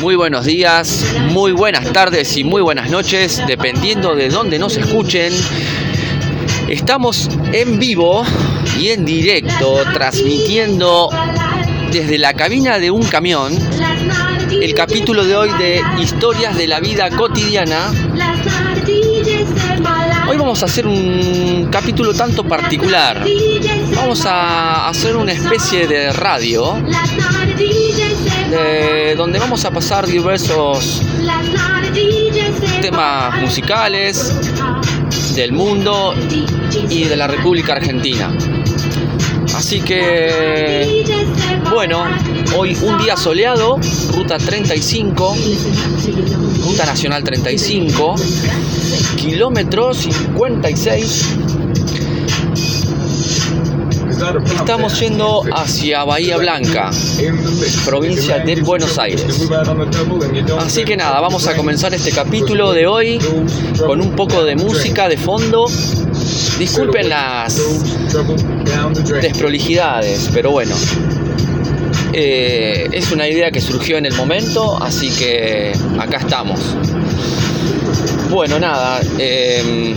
Muy buenos días, muy buenas tardes y muy buenas noches, dependiendo de dónde nos escuchen. Estamos en vivo y en directo, transmitiendo desde la cabina de un camión el capítulo de hoy de Historias de la Vida Cotidiana. Hoy vamos a hacer un capítulo tanto particular. Vamos a hacer una especie de radio de donde vamos a pasar diversos temas musicales del mundo y de la República Argentina. Así que, bueno, hoy un día soleado, ruta 35, ruta nacional 35, kilómetro 56. Estamos yendo hacia Bahía Blanca, provincia de Buenos Aires. Así que nada, vamos a comenzar este capítulo de hoy con un poco de música de fondo. Disculpen las desprolijidades, pero bueno, eh, es una idea que surgió en el momento, así que acá estamos. Bueno, nada, eh,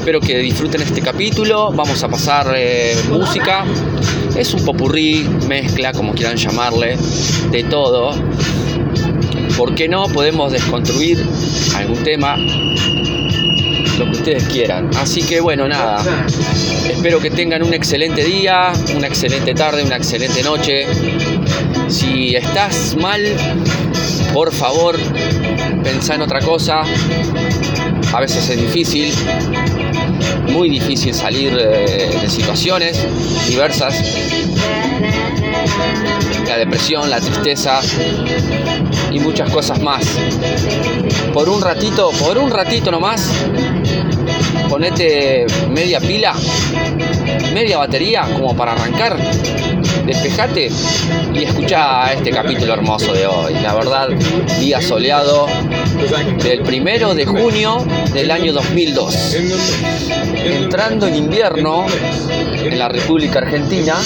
espero que disfruten este capítulo. Vamos a pasar eh, música. Es un popurrí, mezcla, como quieran llamarle, de todo. ¿Por qué no? Podemos desconstruir algún tema, lo que ustedes quieran. Así que bueno, nada. Espero que tengan un excelente día, una excelente tarde, una excelente noche. Si estás mal, por favor, pensá en otra cosa. A veces es difícil, muy difícil salir eh, de situaciones diversas. La depresión, la tristeza y muchas cosas más. Por un ratito, por un ratito nomás, ponete media pila, media batería como para arrancar, despejate y escucha este capítulo hermoso de hoy. La verdad, día soleado del primero de junio del año 2002. Entrando en invierno en la República Argentina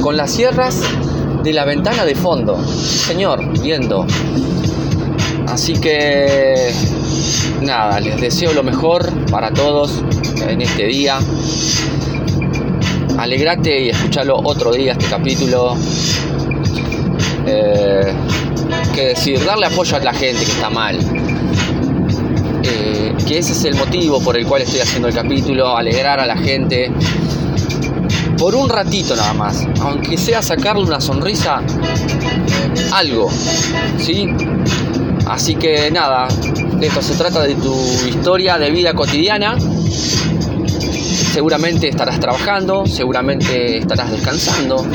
con las sierras de la ventana de fondo. Señor, viendo. Así que nada, les deseo lo mejor para todos en este día. Alegrate y escuchalo otro día este capítulo. Eh, que decir, darle apoyo a la gente que está mal. Que ese es el motivo por el cual estoy haciendo el capítulo, alegrar a la gente. Por un ratito nada más, aunque sea sacarle una sonrisa, algo, ¿sí? Así que nada, esto se trata de tu historia de vida cotidiana. Seguramente estarás trabajando, seguramente estarás descansando,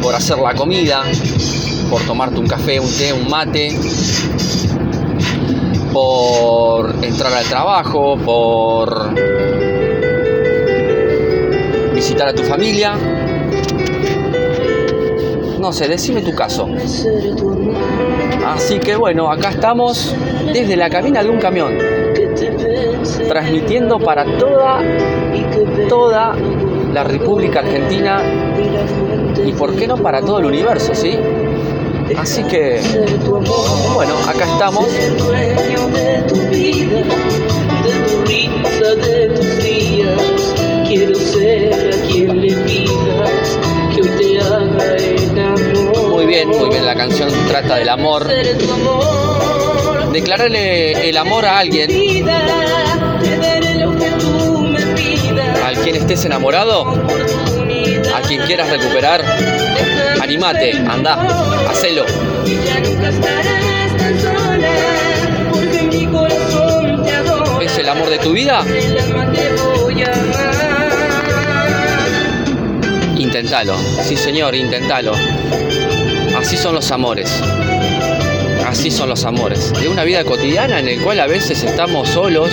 por hacer la comida, por tomarte un café, un té, un mate, por entrar al trabajo, por visitar a tu familia. No sé, decime tu caso. Así que bueno, acá estamos desde la cabina de un camión, transmitiendo para toda, toda la República Argentina y por qué no para todo el universo, ¿sí? Así que, bueno, acá estamos. Muy bien, muy bien, la canción trata del amor. Declararle el amor a alguien, al quien estés enamorado, quien quieras recuperar, animate, anda, hacelo. ¿Es el amor de tu vida? Intentalo, sí señor, intentalo. Así son los amores. Así son los amores. De una vida cotidiana en el cual a veces estamos solos,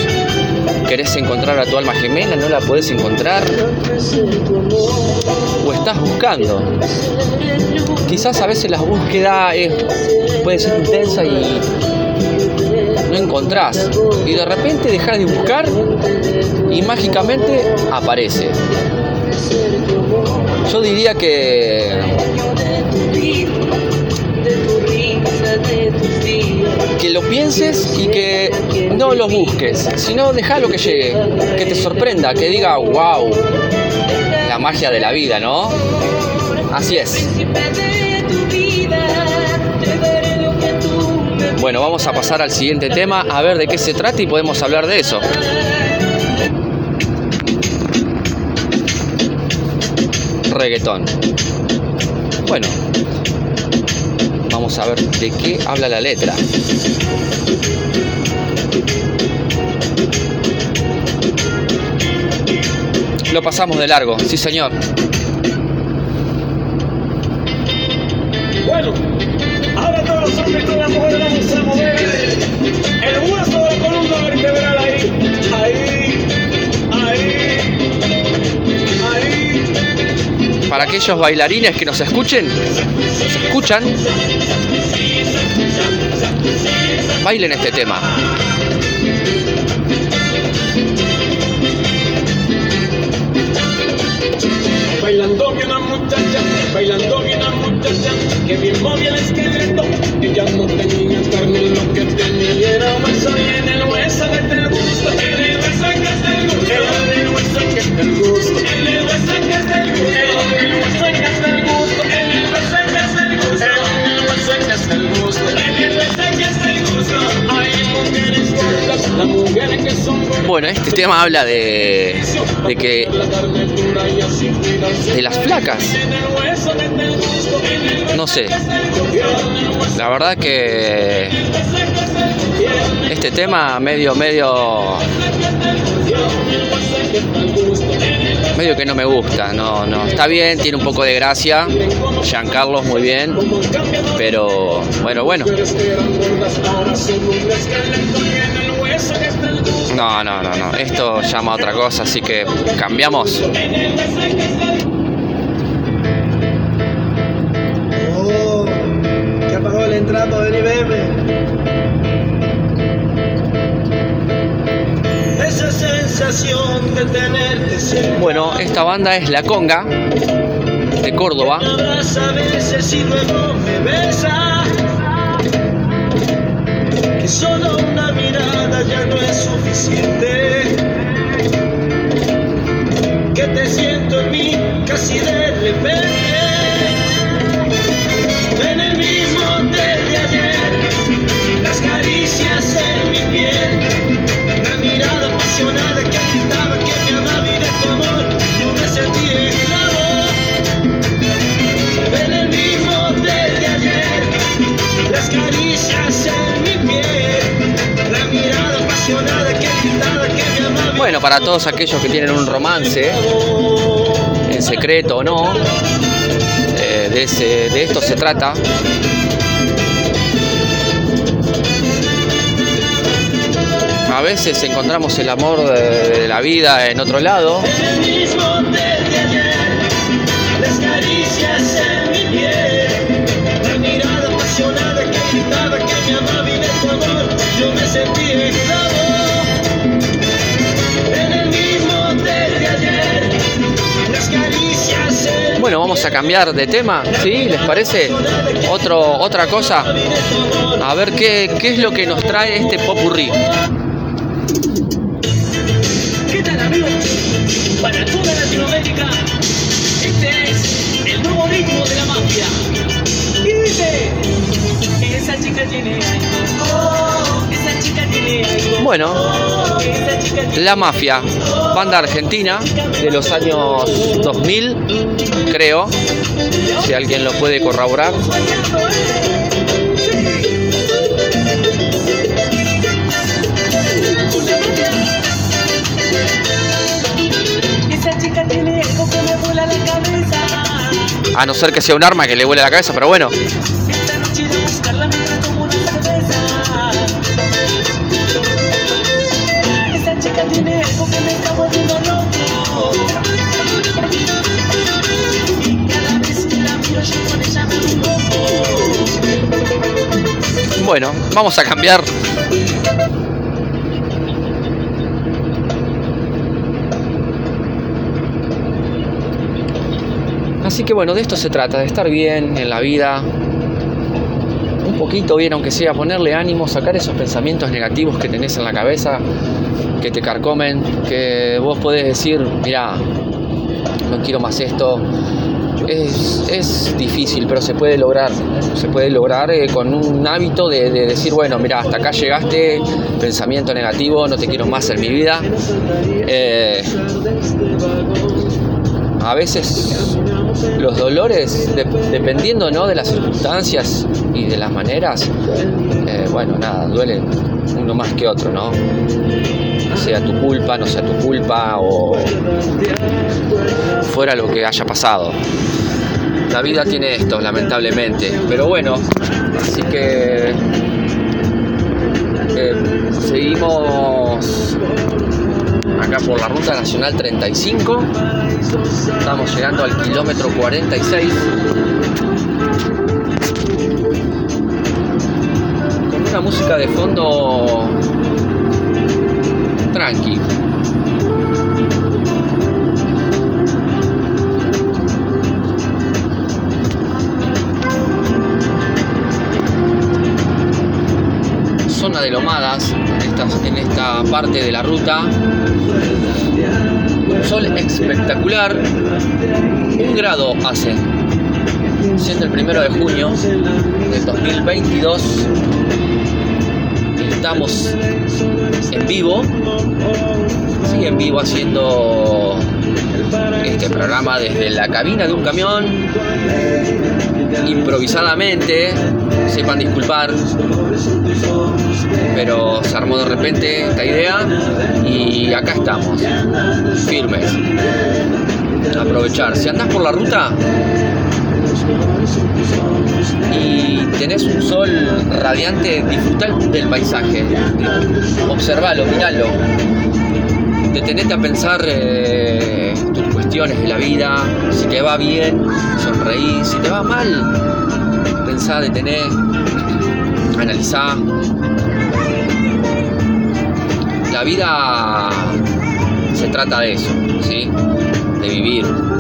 querés encontrar a tu alma gemela, no la podés encontrar, o estás buscando. Quizás a veces la búsqueda es- puede ser intensa y no encontrás. Y de repente dejas de buscar y mágicamente aparece. Yo diría que pienses y que no lo busques, sino déjalo que llegue, que te sorprenda, que diga, wow, la magia de la vida, ¿no? Así es. Bueno, vamos a pasar al siguiente tema, a ver de qué se trata y podemos hablar de eso. Reggaetón. Bueno, vamos a ver de qué habla la letra. Lo pasamos de largo, sí señor. Para aquellos bailarines que nos escuchen, nos escuchan, bailen este tema. Bailando vi una muchacha, bailando vi una muchacha que bien movía el esqueleto. Ella no tenía carne, lo que tenía era hueso y Bueno, este tema habla de, de que de las flacas. No sé. La verdad que este tema medio medio medio que no me gusta, no no está bien, tiene un poco de gracia. Giancarlos muy bien, pero bueno, bueno. No, no, no, no. Esto llama a otra cosa, así que cambiamos. Oh, que apagó entrada para venir verme. Esa sensación de tenerte cerca. Bueno, esta banda es La Conga de Córdoba. Me abraza suficiente. Que te siento en mí casi de repente. Bueno, para todos aquellos que tienen un romance, en secreto o no, eh, de, ese- de esto se trata. A veces encontramos el amor de, de la vida en otro lado vamos a cambiar de tema, ¿sí? ¿Les parece? Otro, otra cosa. A ver qué, qué es lo que nos trae este popurrí. ¿Qué tal amigos? Para toda Latinoamérica, este es el nuevo ritmo de la mafia. Y dice, esa chica tiene algo, esa chica tiene algo, Bueno, La Mafia, banda argentina de los años 2000, creo, si alguien lo puede corroborar. A no ser que sea un arma que le vuele la cabeza, pero bueno. Vamos a cambiar. Así que bueno, de esto se trata, de estar bien en la vida, un poquito bien, aunque sea ponerle ánimo, sacar esos pensamientos negativos que tenés en la cabeza, que te carcomen, que vos podés decir, mira, no quiero más esto. Es, es difícil, pero se puede lograr. Se puede lograr eh, con un hábito de, de decir, bueno, mira, hasta acá llegaste, pensamiento negativo, no te quiero más en mi vida. Eh, a veces los dolores, de- dependiendo ¿no? de las circunstancias y de las maneras, eh, bueno, nada, duelen uno más que otro, ¿no? Sea tu culpa, no sea tu culpa o fuera lo que haya pasado. La vida tiene esto, lamentablemente. Pero bueno, así que eh, seguimos acá por la ruta nacional 35. Estamos llegando al kilómetro 46. Con una música de fondo tranqui. Zona de lomadas en esta, parte de la ruta sol espectacular. Un grado hace. Siendo el primero de junio del 2022. Estamos en vivo. Sí, en vivo haciendo este programa desde la cabina de un camión. Improvisadamente. Sepan disculpar. Pero se armó de repente esta idea. Y acá estamos firmes. Aprovechar. Si andás por la ruta y tenés un sol radiante, disfrutá del paisaje. Observalo, miralo. Detenete a pensar eh, tus cuestiones de la vida. Si te va bien, sonreí. Si te va mal, pensá, detené, analizá. La vida se trata de eso, ¿sí? De vivir.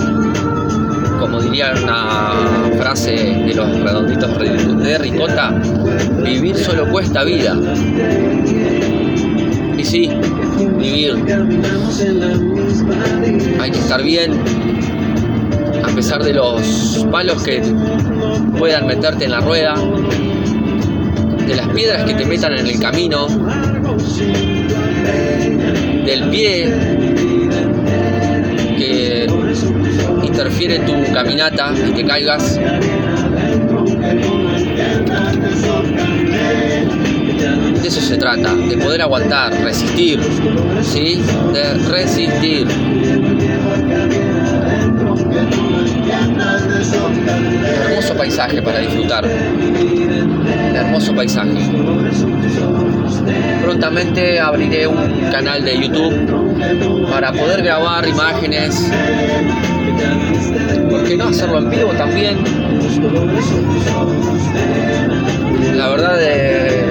Diría una frase de los redonditos de ricota, vivir solo cuesta vida. Y sí, vivir. Hay que estar bien, a pesar de los palos que puedan meterte en la rueda, de las piedras que te metan en el camino, del pie interfiere tu caminata y te caigas. De eso se trata, de poder aguantar, resistir, ¿sí? De resistir. Hermoso paisaje para disfrutar. Hermoso paisaje. Prontamente abriré un canal de YouTube para poder grabar imágenes. ¿Por qué no hacerlo en vivo también? La verdad el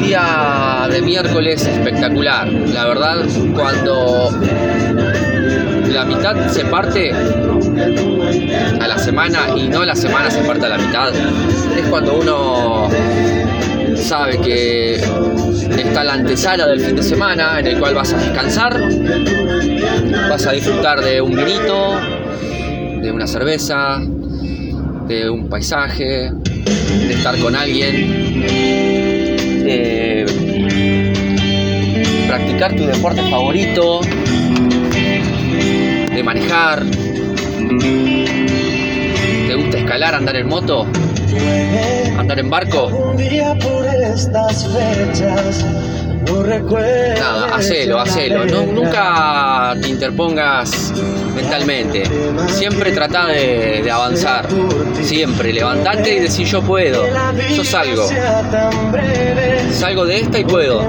día de miércoles espectacular. La verdad cuando la mitad se parte a la semana y no la semana se parte a la mitad, es cuando uno sabe que está la antesala del fin de semana en el cual vas a descansar, vas a disfrutar de un vinito, de una cerveza, de un paisaje, de estar con alguien, de practicar tu deporte favorito, de manejar. ¿Te gusta escalar, andar en moto? ¿Andar en barco? Nada, hacelo, hacelo. No, nunca te interpongas mentalmente. Siempre trata de, de avanzar. Siempre, levantate y decir yo puedo. Yo salgo. Salgo de esta y puedo.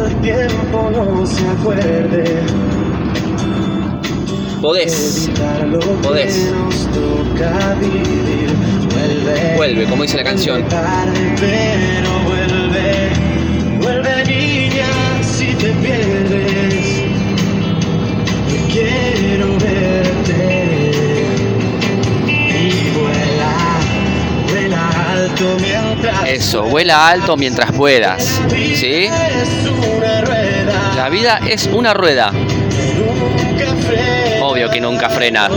Podés. Podés vuelve, vuelve, como dice la canción. Tarde, pero vuelve, vuelve niña, si te pierdes, Yo quiero verte. Y vuela, vuela alto mientras. Eso, vuela alto mientras puedas, ¿sí? La vida es una rueda. Obvio que nunca frena.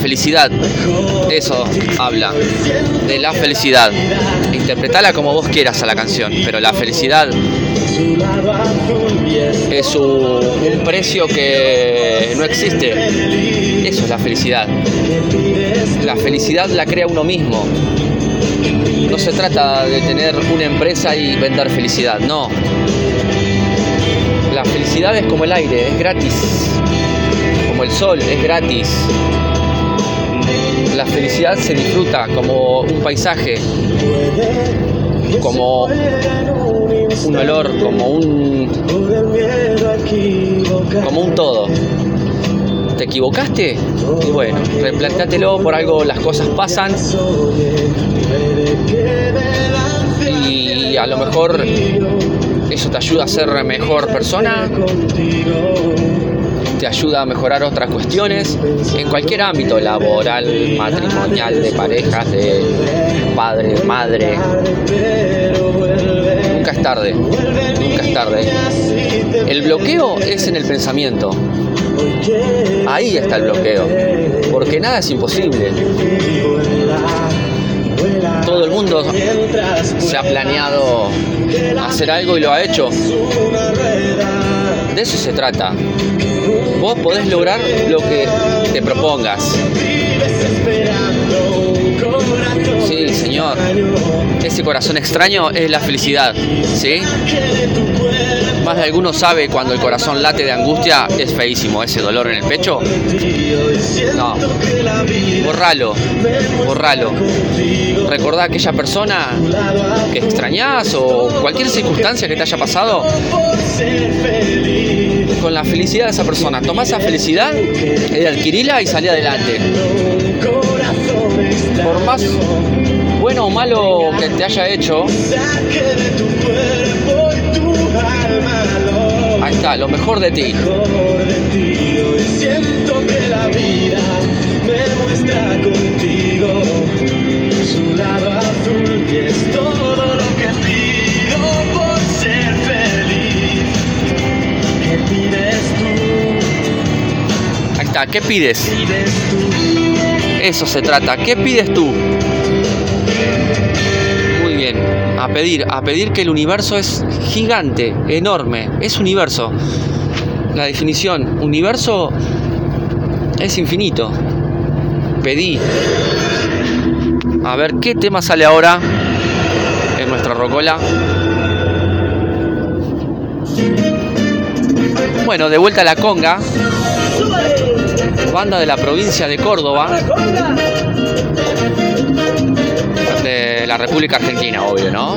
Felicidad, eso habla. De la felicidad. Interpretala como vos quieras a la canción, pero la felicidad es un, precio que no existe. Eso es la felicidad. La felicidad la crea uno mismo. No se trata de tener una empresa y vender felicidad, no. La felicidad es como el aire, es gratis. Como el sol, es gratis. La felicidad se disfruta como un paisaje, como un olor, como un, como un todo. ¿Te equivocaste? Y bueno, replantéatelo, por algo las cosas pasan y a lo mejor eso te ayuda a ser mejor persona, te ayuda a mejorar otras cuestiones en cualquier ámbito, laboral, matrimonial, de parejas, de padre, madre. Nunca es tarde, nunca es tarde. El bloqueo es en el pensamiento. Ahí está el bloqueo, porque nada es imposible. Todo el mundo se ha planeado hacer algo y lo ha hecho. De eso se trata. Vos podés lograr lo que te propongas. Sí, señor. Ese corazón extraño es la felicidad. ¿Sí? Más de alguno sabe cuando el corazón late de angustia, es feísimo ese dolor en el pecho. No. Borralo. Borralo. Recordá a aquella persona que extrañás o cualquier circunstancia que te haya pasado la felicidad de esa persona. Tomá esa felicidad, eh, adquirila y salí adelante. Por más bueno o malo que te haya hecho, ahí está, lo mejor de ti. Siento que la vida me muestra contigo ¿qué pides? Eso se trata. ¿Qué pides tú? Muy bien. A pedir, a pedir que el universo es gigante, enorme, es universo. La definición, universo es infinito. Pedí. A ver qué tema sale ahora en nuestra rocola. Bueno, de vuelta a la conga, banda de la provincia de Córdoba, de la República Argentina, obvio, ¿no?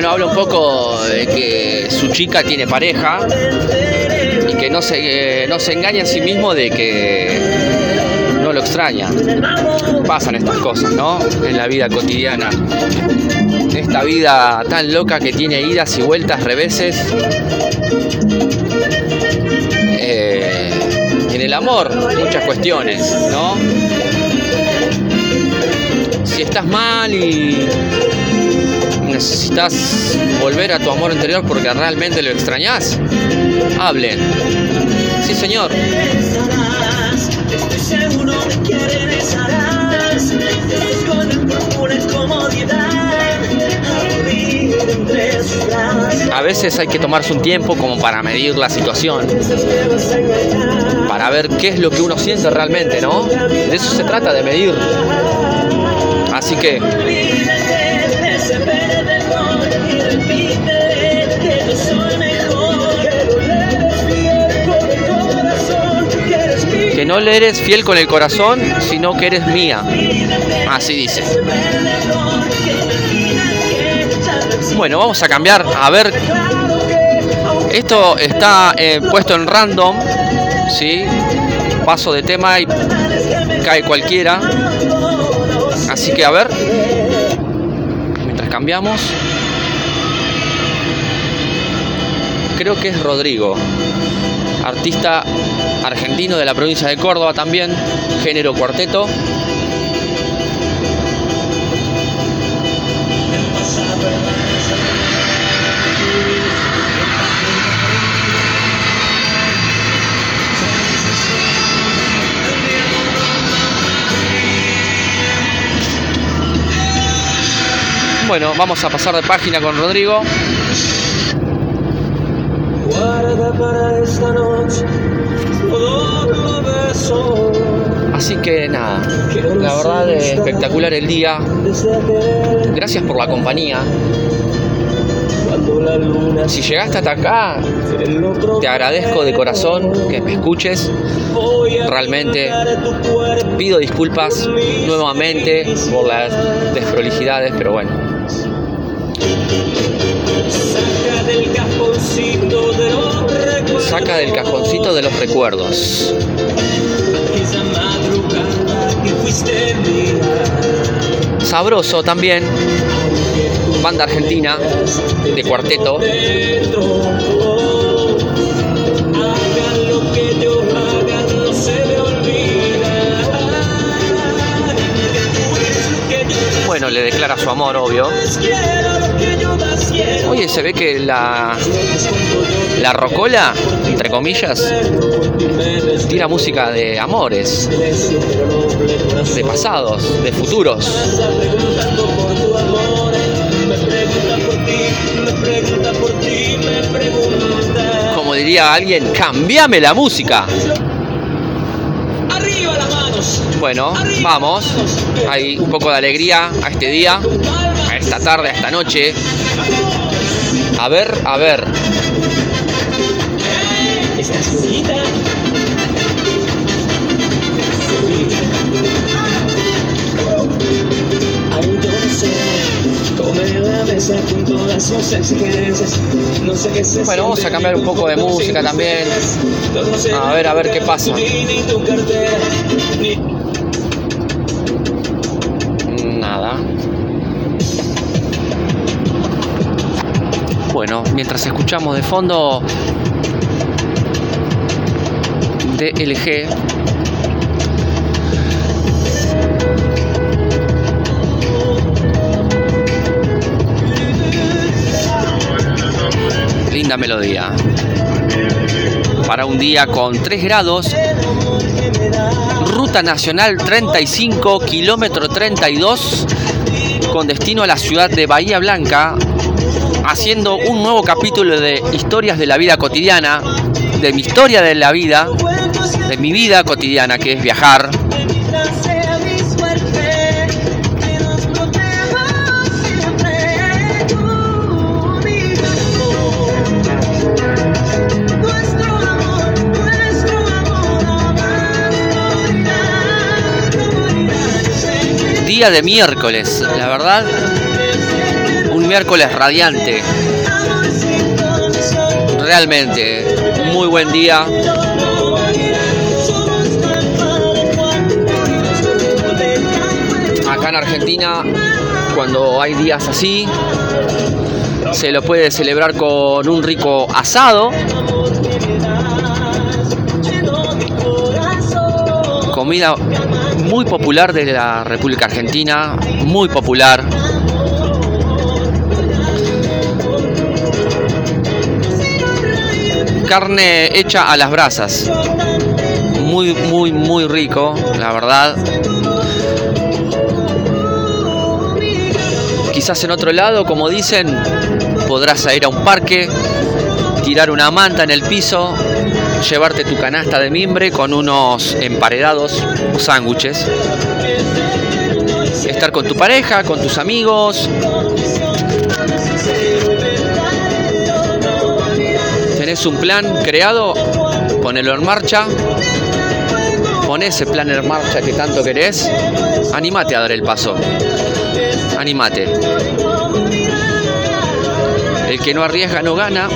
Bueno, habla un poco de que su chica tiene pareja y que no se, eh, no se engaña a sí mismo de que no lo extraña. Pasan estas cosas, ¿no? En la vida cotidiana. Esta vida tan loca que tiene idas y vueltas, reveses. Eh, en el amor, muchas cuestiones, ¿no? Si estás mal y necesitas volver a tu amor anterior porque realmente lo extrañas, hablen. Sí, señor. a veces hay que tomarse un tiempo como para medir la situación, para ver qué es lo que uno siente realmente, ¿no? De eso se trata, de medir. Así que no le eres fiel con el corazón, sino que eres mía. Así dice. Bueno, vamos a cambiar, a ver, esto está eh, puesto en random, ¿sí? Paso de tema y cae cualquiera. Así que a ver, mientras cambiamos, creo que es Rodrigo, artista argentino de la provincia de Córdoba también, género cuarteto. Bueno, vamos a pasar de página con Rodrigo. Así que nada, la verdad es espectacular el día. Gracias por la compañía. Si llegaste hasta acá, te agradezco de corazón que me escuches. Realmente pido disculpas nuevamente por las desprolijidades, pero bueno. Saca del cajoncito de los recuerdos. Sabroso también, banda argentina de cuarteto. Bueno, le declara su amor, obvio. Oye, se ve que la, la rocola, entre comillas, tira música de amores, de pasados, de futuros. Como diría alguien, cambiame la música. Bueno, vamos. Hay un poco de alegría a este día, a esta tarde, a esta noche. A ver, a ver. Bueno, vamos a cambiar un poco de música también. A ver, a ver qué pasa. Mientras escuchamos de fondo DLG. Linda melodía. Para un día con 3 grados, Ruta Nacional 35, kilómetro 32, con destino a la ciudad de Bahía Blanca, haciendo un nuevo capítulo de historias de la vida cotidiana, de mi historia de la vida, de mi vida cotidiana, que es viajar. Día de miércoles, la verdad, miércoles radiante, realmente, muy buen día. Acá en Argentina, cuando hay días así, se lo puede celebrar con un rico asado, comida muy popular de la República Argentina, muy popular. Carne hecha a las brasas. Muy, muy, muy rico, la verdad. Quizás en otro lado, como dicen, podrás ir a un parque, tirar una manta en el piso, llevarte tu canasta de mimbre con unos emparedados sándwiches, estar con tu pareja, con tus amigos. Tenés un plan creado, ponelo en marcha. Pon ese plan en marcha que tanto querés. Animate a dar el paso. Animate. El que no arriesga no gana.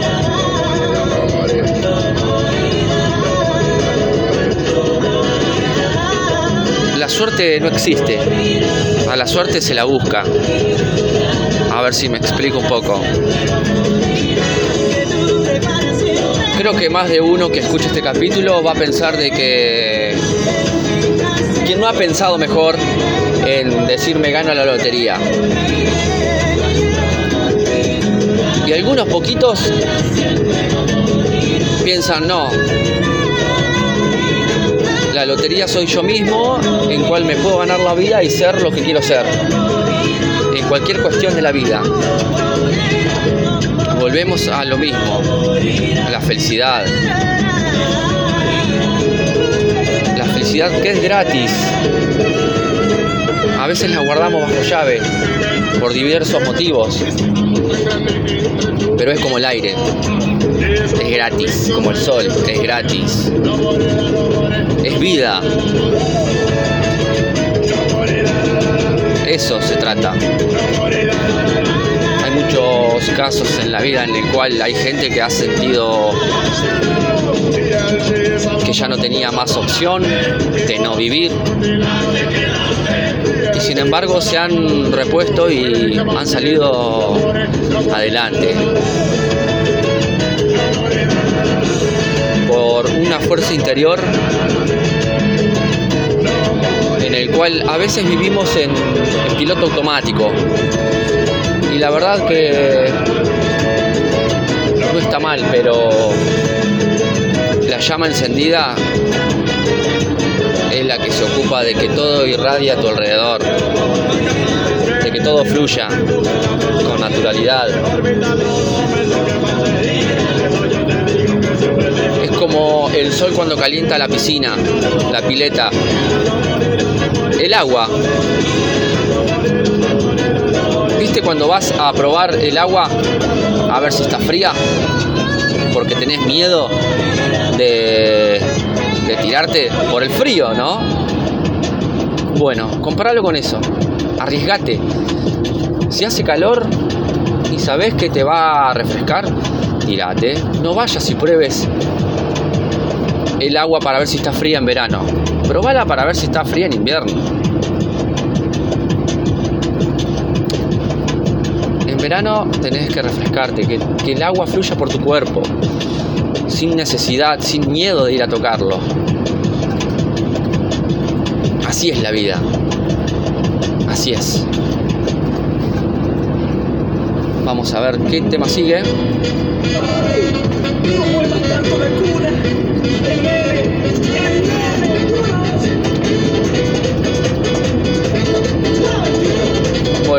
La suerte no existe. A la suerte se la busca. A ver si me explico un poco. Creo que más de uno que escuche este capítulo va a pensar de que quien no ha pensado mejor en decir me gano la lotería. Y algunos poquitos piensan no. La lotería soy yo mismo, en cual me puedo ganar la vida y ser lo que quiero ser. En cualquier cuestión de la vida. Volvemos a lo mismo, a la felicidad. La felicidad que es gratis. A veces la guardamos bajo llave por diversos motivos. Pero es como el aire. Es gratis, como el sol, es gratis. Es vida. Eso se trata. Muchos casos en la vida en el cual hay gente que ha sentido que ya no tenía más opción de no vivir. Y sin embargo se han repuesto y han salido adelante. Por una fuerza interior en el cual a veces vivimos en, en piloto automático. Y la verdad que no está mal, pero la llama encendida es la que se ocupa de que todo irradie a tu alrededor, de que todo fluya con naturalidad. Es como el sol cuando calienta la piscina, la pileta, el agua. ¿Viste cuando vas a probar el agua a ver si está fría? Porque tenés miedo de, de tirarte por el frío, ¿no? Bueno, comparalo con eso. Arriesgate. Si hace calor y sabes que te va a refrescar, tirate. No vayas y pruebes el agua para ver si está fría en verano. Probala para ver si está fría en invierno. Verano tenés que refrescarte, que, que el agua fluya por tu cuerpo, sin necesidad, sin miedo de ir a tocarlo. Así es la vida. Así es. Vamos a ver qué tema sigue.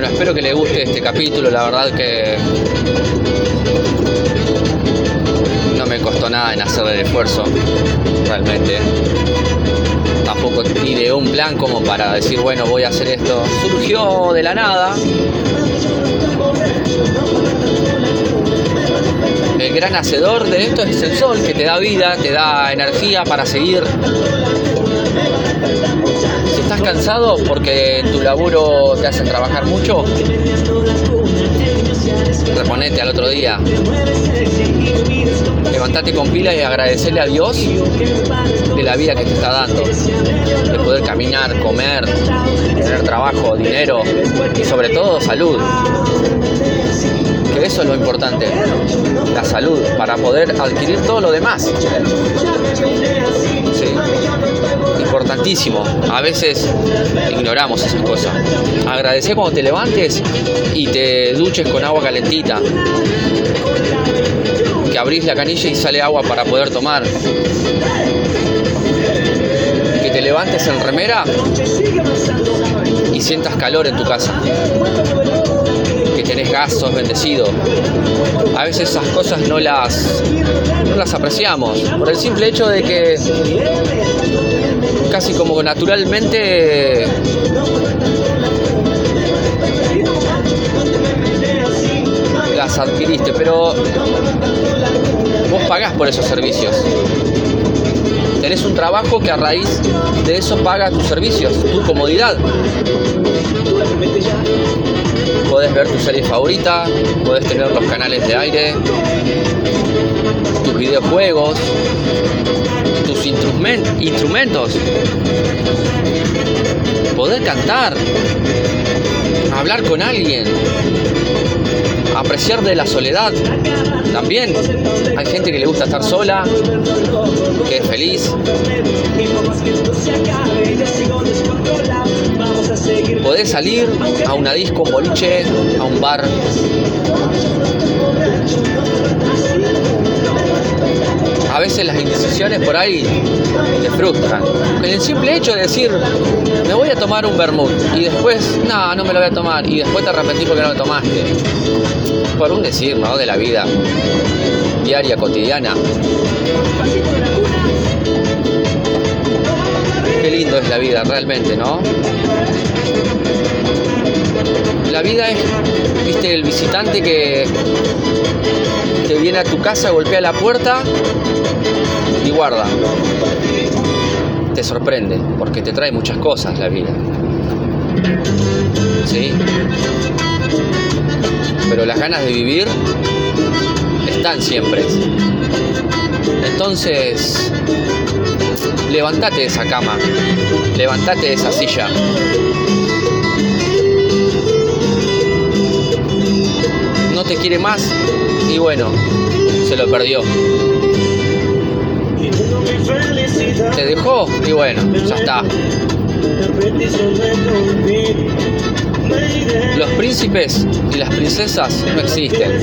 Espero que le guste este capítulo, la verdad que no me costó nada en hacer el esfuerzo, realmente. Tampoco tiré un plan como para decir, bueno, voy a hacer esto. Surgió de la nada. El gran hacedor de esto es el sol, que te da vida, te da energía para seguir. Cansado porque tu laburo te hacen trabajar mucho, reponete al otro día. Levantate con pila y agradecerle a Dios de la vida que te está dando. De poder caminar, comer, tener trabajo, dinero y sobre todo salud. Eso es lo importante, la salud, para poder adquirir todo lo demás. Importantísimo. A veces ignoramos esas cosas. Agradecer cuando te levantes y te duches con agua calentita. Que abrís la canilla y sale agua para poder tomar. Que te levantes en remera y sientas calor en tu casa. Tenés gas, sos bendecido. A veces esas cosas no las, no las apreciamos. Por el simple hecho de que casi como naturalmente las adquiriste, pero vos pagás por esos servicios. Tenés un trabajo que a raíz de eso paga tus servicios, tu comodidad. Podés ver tu serie favorita, podés tener los canales de aire, tus videojuegos, tus instrumen- instrumentos, poder cantar, hablar con alguien, apreciar de la soledad. También hay gente que le gusta estar sola, que es feliz. Podés salir a una disco, un boliche, a un bar. A veces las indecisiones por ahí te frustran. El simple hecho de decir, me voy a tomar un vermut y después, no, no me lo voy a tomar y después te arrepentís porque no lo tomaste. Por un decir, ¿no? De la vida diaria, cotidiana. Qué lindo es la vida realmente, ¿no? La vida es, viste, el visitante que, que viene a tu casa, golpea la puerta y guarda. Te sorprende, porque te trae muchas cosas la vida. ¿Sí? Pero las ganas de vivir están siempre. Entonces, levántate de esa cama, levántate de esa silla. No te quiere más y bueno, se lo perdió. Te dejó y bueno, ya está. Los príncipes y las princesas no existen,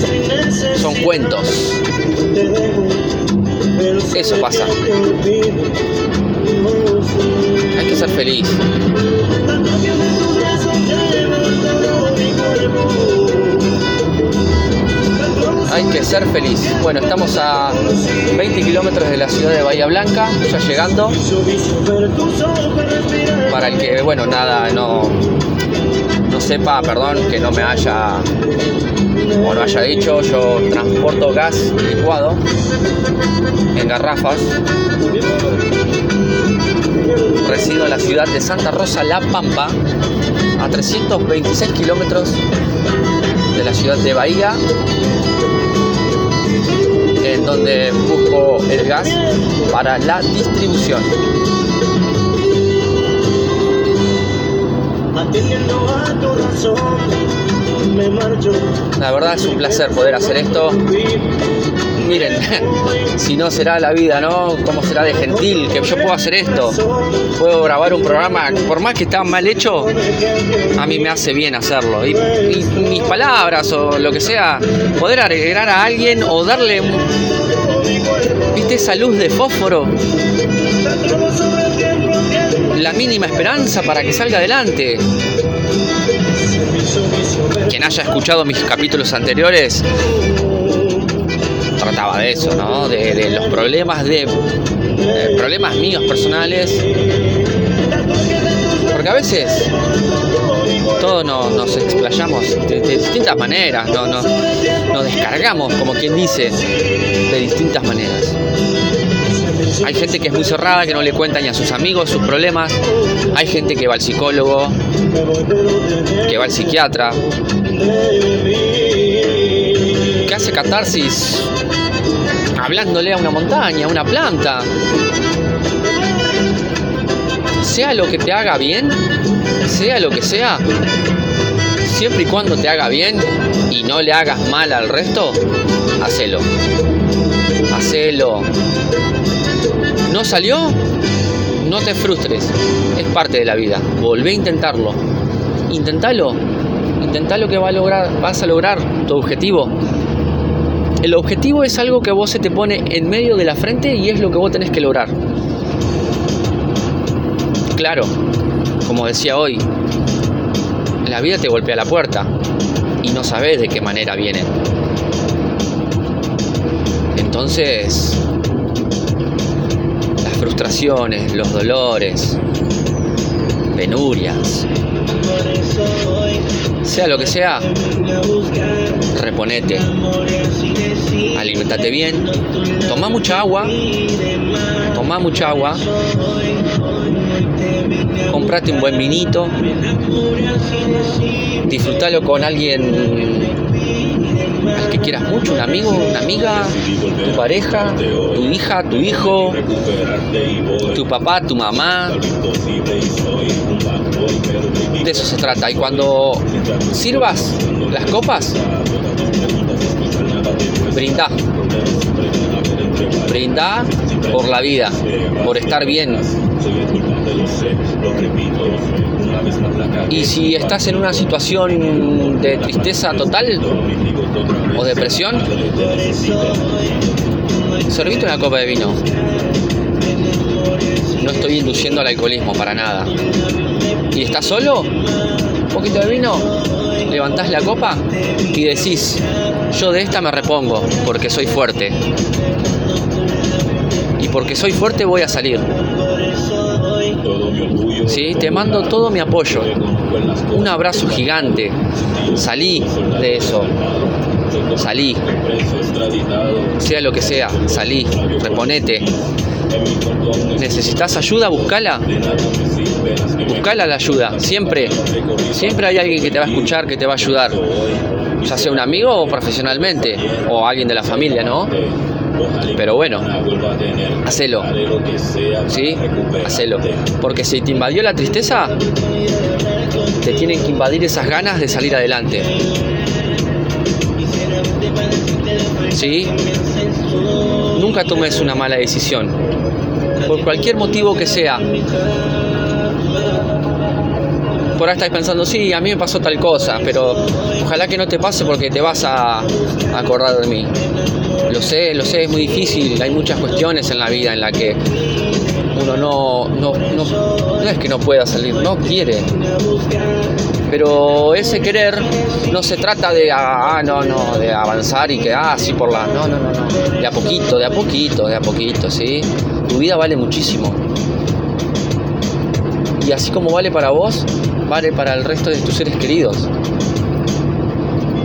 son cuentos. Eso pasa. Hay que ser feliz. Hay que ser feliz. Bueno, estamos a 20 kilómetros de la ciudad de Bahía Blanca, ya llegando. Para el que, bueno, nada, no, no sepa, perdón, que no me haya o no haya dicho, yo transporto gas licuado en garrafas. Resido en la ciudad de Santa Rosa La Pampa, a 326 kilómetros de la ciudad de Bahía, en donde busco el gas para la distribución. Atendiendo a tu razón. La verdad es un placer poder hacer esto. Miren, si no será la vida, ¿no? ¿Cómo será de gentil que yo puedo hacer esto? Puedo grabar un programa, por más que está mal hecho, a mí me hace bien hacerlo. Y, mis palabras o lo que sea, poder alegrar a alguien o darle, ¿viste esa luz de fósforo? La mínima esperanza para que salga adelante. Quien haya escuchado mis capítulos anteriores trataba de eso, ¿no? De, los problemas de eh, problemas míos personales. Porque a veces todos nos, nos explayamos de, distintas maneras, no, no- nos descargamos, como quien dice, de distintas maneras. Hay gente que es muy cerrada, que no le cuenta ni a sus amigos sus problemas. Hay gente que va al psicólogo, que va al psiquiatra, que hace catarsis hablándole a una montaña, a una planta. Sea lo que te haga bien, sea lo que sea, Siempre y cuando te haga bien y no le hagas mal al resto, hacelo. Hacelo. ¿No salió? No te frustres. Es parte de la vida. Volvé a intentarlo. Intentalo. Intentalo que va a lograr, vas a lograr tu objetivo. El objetivo es algo que vos se te pone en medio de la frente y es lo que vos tenés que lograr. Claro, como decía hoy, la vida te golpea la puerta y no sabes de qué manera viene. Entonces, las frustraciones, los dolores, penurias, sea lo que sea, reponete, alimentate bien, toma mucha agua, toma mucha agua, comprate un buen vinito, disfrútalo con alguien al que quieras mucho, un amigo, una amiga, tu pareja, tu hija, tu hijo, tu papá, tu mamá. De eso se trata. Y cuando sirvas las copas, brinda. Brinda por la vida, por estar bien. Y si estás en una situación de tristeza total o depresión, servite una copa de vino. No estoy induciendo al alcoholismo para nada. ¿Y estás solo? Un poquito de vino, levantás la copa y decís, yo de esta me repongo porque soy fuerte. Y porque soy fuerte voy a salir. ¿Sí? Te mando todo mi apoyo. Un abrazo gigante. Salí de eso. Salí. Sea lo que sea, salí. Reponete. ¿Necesitas ayuda? Buscala. Buscala la ayuda. Siempre. Siempre hay alguien que te va a escuchar, que te va a ayudar. Ya sea un amigo o profesionalmente. O alguien de la familia, ¿no? Pero bueno, hacelo. ¿Sí? Hacelo. Porque si te invadió la tristeza, te tienen que invadir esas ganas de salir adelante. ¿Sí? Nunca tomes una mala decisión. Por cualquier motivo que sea. Por ahí estás pensando, sí, a mí me pasó tal cosa, pero ojalá que no te pase porque te vas a acordar de mí. Lo sé, lo sé, es muy difícil, hay muchas cuestiones en la vida en la que uno no, no, no, no es que no pueda salir, no quiere. Pero ese querer no se trata de, ah, no, no, de avanzar y que, ah, sí, por la, no, no, no, no, de a poquito, de a poquito, de a poquito, ¿sí? Tu vida vale muchísimo. Y así como vale para vos, vale para el resto de tus seres queridos.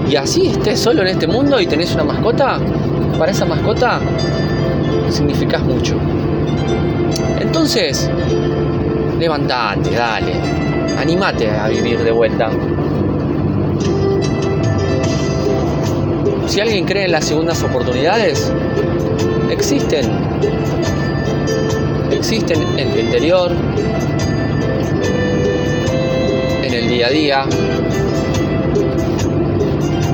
Y así estés solo en este mundo y tenés una mascota, para esa mascota significas mucho. Entonces, levantate, dale, animate a vivir de vuelta. Si alguien cree en las segundas oportunidades, existen. Existen en tu interior, en el día a día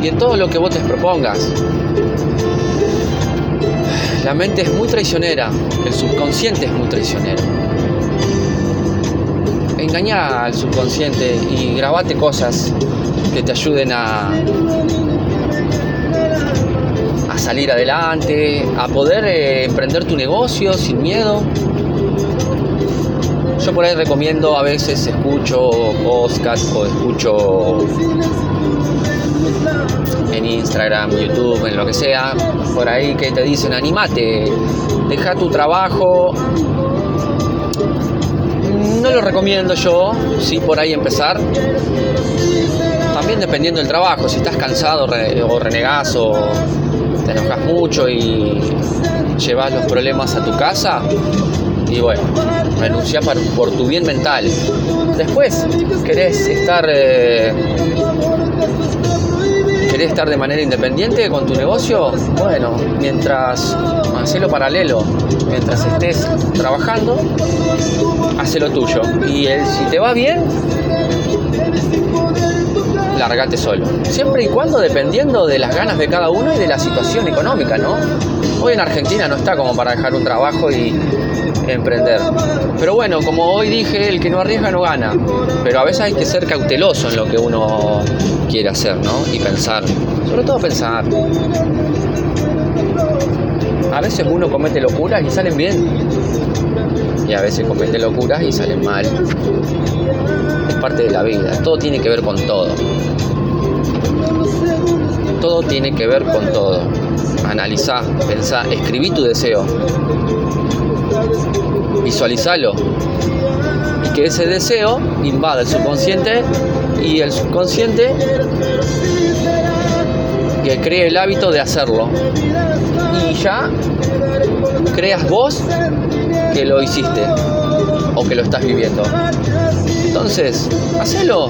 y en todo lo que vos te propongas. La mente es muy traicionera, el subconsciente es muy traicionero. Engañá al subconsciente y grabate cosas que te ayuden a, a salir adelante, a poder eh, emprender tu negocio sin miedo. Yo por ahí recomiendo, a veces escucho podcast o escucho en Instagram, YouTube, en lo que sea, por ahí que te dicen animate, deja tu trabajo. No lo recomiendo yo, sí por ahí empezar. También dependiendo del trabajo, si estás cansado o renegás o te enojas mucho y llevas los problemas a tu casa, y bueno, renuncia por, tu bien mental. Después, querés estar eh, ¿Querés estar de manera independiente con tu negocio? Bueno, mientras hacelo paralelo, mientras estés trabajando, hacelo tuyo. Y el- si te va bien, largate solo. Siempre y cuando dependiendo de las ganas de cada uno y de la situación económica, ¿no? Hoy en Argentina no está como para dejar un trabajo y emprender. Pero bueno, como hoy dije, el que no arriesga no gana. Pero a veces hay que ser cauteloso en lo que uno quiere hacer, ¿no? Y pensar. Sobre todo pensar. A veces uno comete locuras y salen bien. Y a veces comete locuras y salen mal. Es parte de la vida. Todo tiene que ver con todo. Todo tiene que ver con todo. Analizá, pensá, escribí tu deseo. Visualizalo. Y que ese deseo invada el subconsciente y el subconsciente que cree el hábito de hacerlo. Y ya creas vos que lo hiciste o que lo estás viviendo. Entonces, hacelo.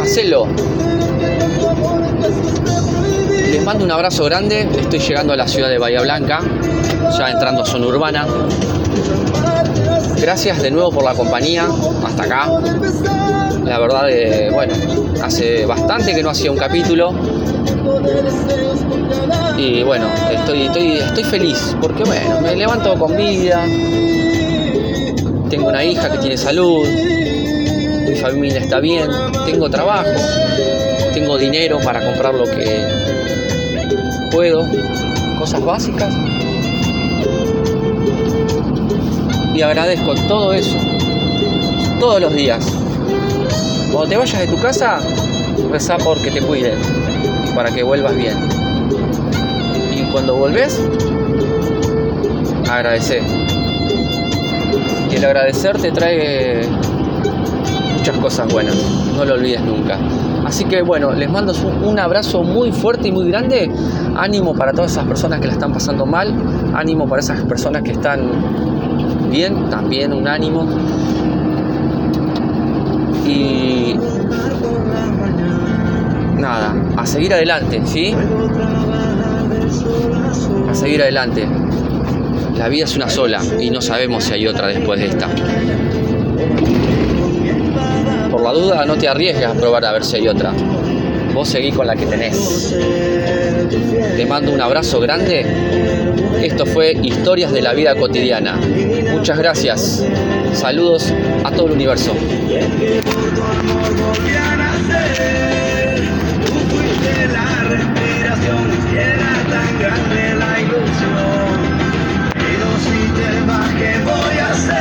Hacelo. Les mando un abrazo grande. Estoy llegando a la ciudad de Bahía Blanca, ya entrando a zona urbana. Gracias de nuevo por la compañía hasta acá. La verdad, bueno, hace bastante que no hacía un capítulo. Y bueno, estoy, estoy, estoy feliz porque bueno, me levanto con vida. Tengo una hija que tiene salud. Mi familia está bien. Tengo trabajo. Tengo dinero para comprar lo que puedo. Cosas básicas. Y agradezco todo eso. Todos los días. Cuando te vayas de tu casa, rezá porque te cuiden. Para que vuelvas bien. Y cuando volvés, agradecer. Y el agradecer te trae muchas cosas buenas. No lo olvides nunca. Así que bueno, les mando un abrazo muy fuerte y muy grande. Ánimo para todas esas personas que la están pasando mal. Ánimo para esas personas que están bien. También un ánimo. Y nada, a seguir adelante, ¿sí? A seguir adelante. La vida es una sola y no sabemos si hay otra después de esta. Por la duda, no te arriesgues a probar a ver si hay otra. Vos seguí con la que tenés. Te mando un abrazo grande. Esto fue Historias de la Vida Cotidiana. Muchas gracias. Saludos a todo el universo.